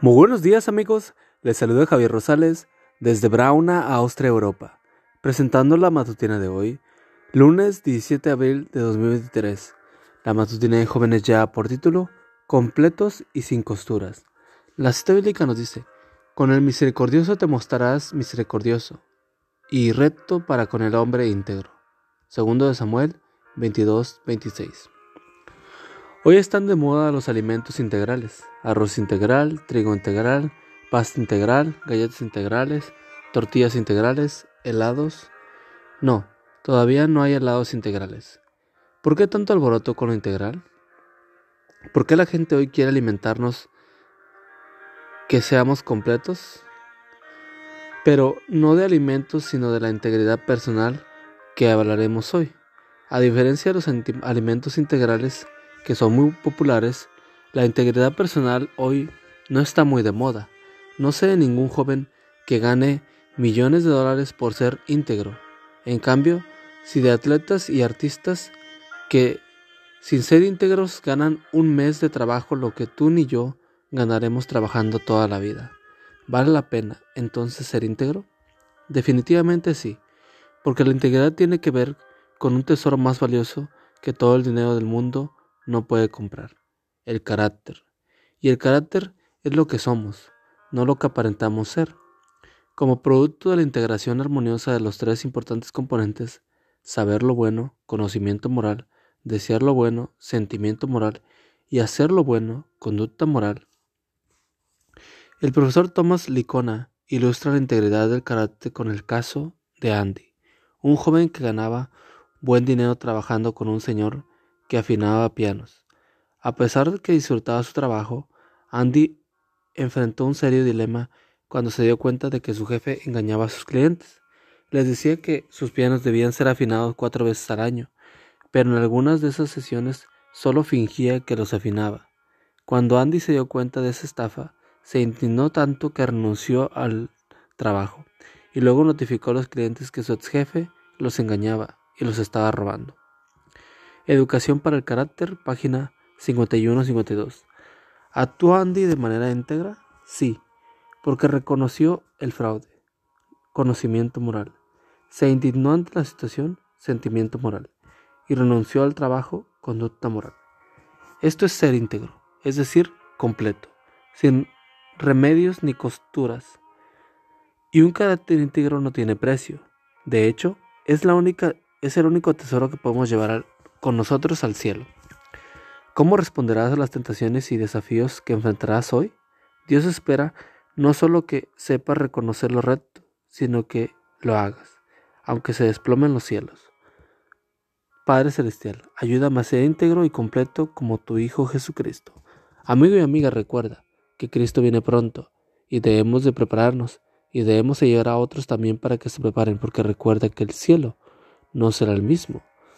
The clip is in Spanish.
Muy buenos días amigos, les saluda Javier Rosales desde Brauna, Austria, Europa, presentando la matutina de hoy, lunes 17 de abril de 2023. La matutina de jóvenes ya por título, completos y sin costuras. La cita bíblica nos dice, con el misericordioso te mostrarás misericordioso y recto para con el hombre íntegro. Segundo de Samuel 22, 26. Hoy están de moda los alimentos integrales, arroz integral, trigo integral, pasta integral, galletas integrales, tortillas integrales, helados. No, todavía no hay helados integrales. ¿Por qué tanto alboroto con lo integral? ¿Por qué la gente hoy quiere alimentarnos que seamos completos? Pero no de alimentos, sino de la integridad personal que hablaremos hoy. A diferencia de los alimentos integrales, que son muy populares, la integridad personal hoy no está muy de moda. No sé de ningún joven que gane millones de dólares por ser íntegro. En cambio, si de atletas y artistas que sin ser íntegros ganan un mes de trabajo lo que tú ni yo ganaremos trabajando toda la vida. ¿Vale la pena entonces ser íntegro? Definitivamente sí, porque la integridad tiene que ver con un tesoro más valioso que todo el dinero del mundo no puede comprar, el carácter. Y el carácter es lo que somos, no lo que aparentamos ser. Como producto de la integración armoniosa de los tres importantes componentes, saber lo bueno, conocimiento moral, desear lo bueno, sentimiento moral, y hacer lo bueno, conducta moral. El profesor Thomas Licona ilustra la integridad del carácter con el caso de Andy, un joven que ganaba buen dinero trabajando con un señor que afinaba pianos. A pesar de que disfrutaba su trabajo, Andy enfrentó un serio dilema cuando se dio cuenta de que su jefe engañaba a sus clientes. Les decía que sus pianos debían ser afinados cuatro veces al año, pero en algunas de esas sesiones solo fingía que los afinaba. Cuando Andy se dio cuenta de esa estafa, se indignó tanto que renunció al trabajo y luego notificó a los clientes que su ex jefe los engañaba y los estaba robando. Educación para el carácter, página 51-52. ¿Actuó Andy de manera íntegra? Sí, porque reconoció el fraude, conocimiento moral. Se indignó ante la situación, sentimiento moral. Y renunció al trabajo, conducta moral. Esto es ser íntegro, es decir, completo, sin remedios ni costuras. Y un carácter íntegro no tiene precio. De hecho, es, la única, es el único tesoro que podemos llevar al, con nosotros al cielo. ¿Cómo responderás a las tentaciones y desafíos que enfrentarás hoy? Dios espera no solo que sepas reconocer lo recto, sino que lo hagas, aunque se desplomen los cielos. Padre Celestial, ayúdame a ser íntegro y completo como tu Hijo Jesucristo. Amigo y amiga, recuerda que Cristo viene pronto y debemos de prepararnos y debemos de llegar a otros también para que se preparen, porque recuerda que el cielo no será el mismo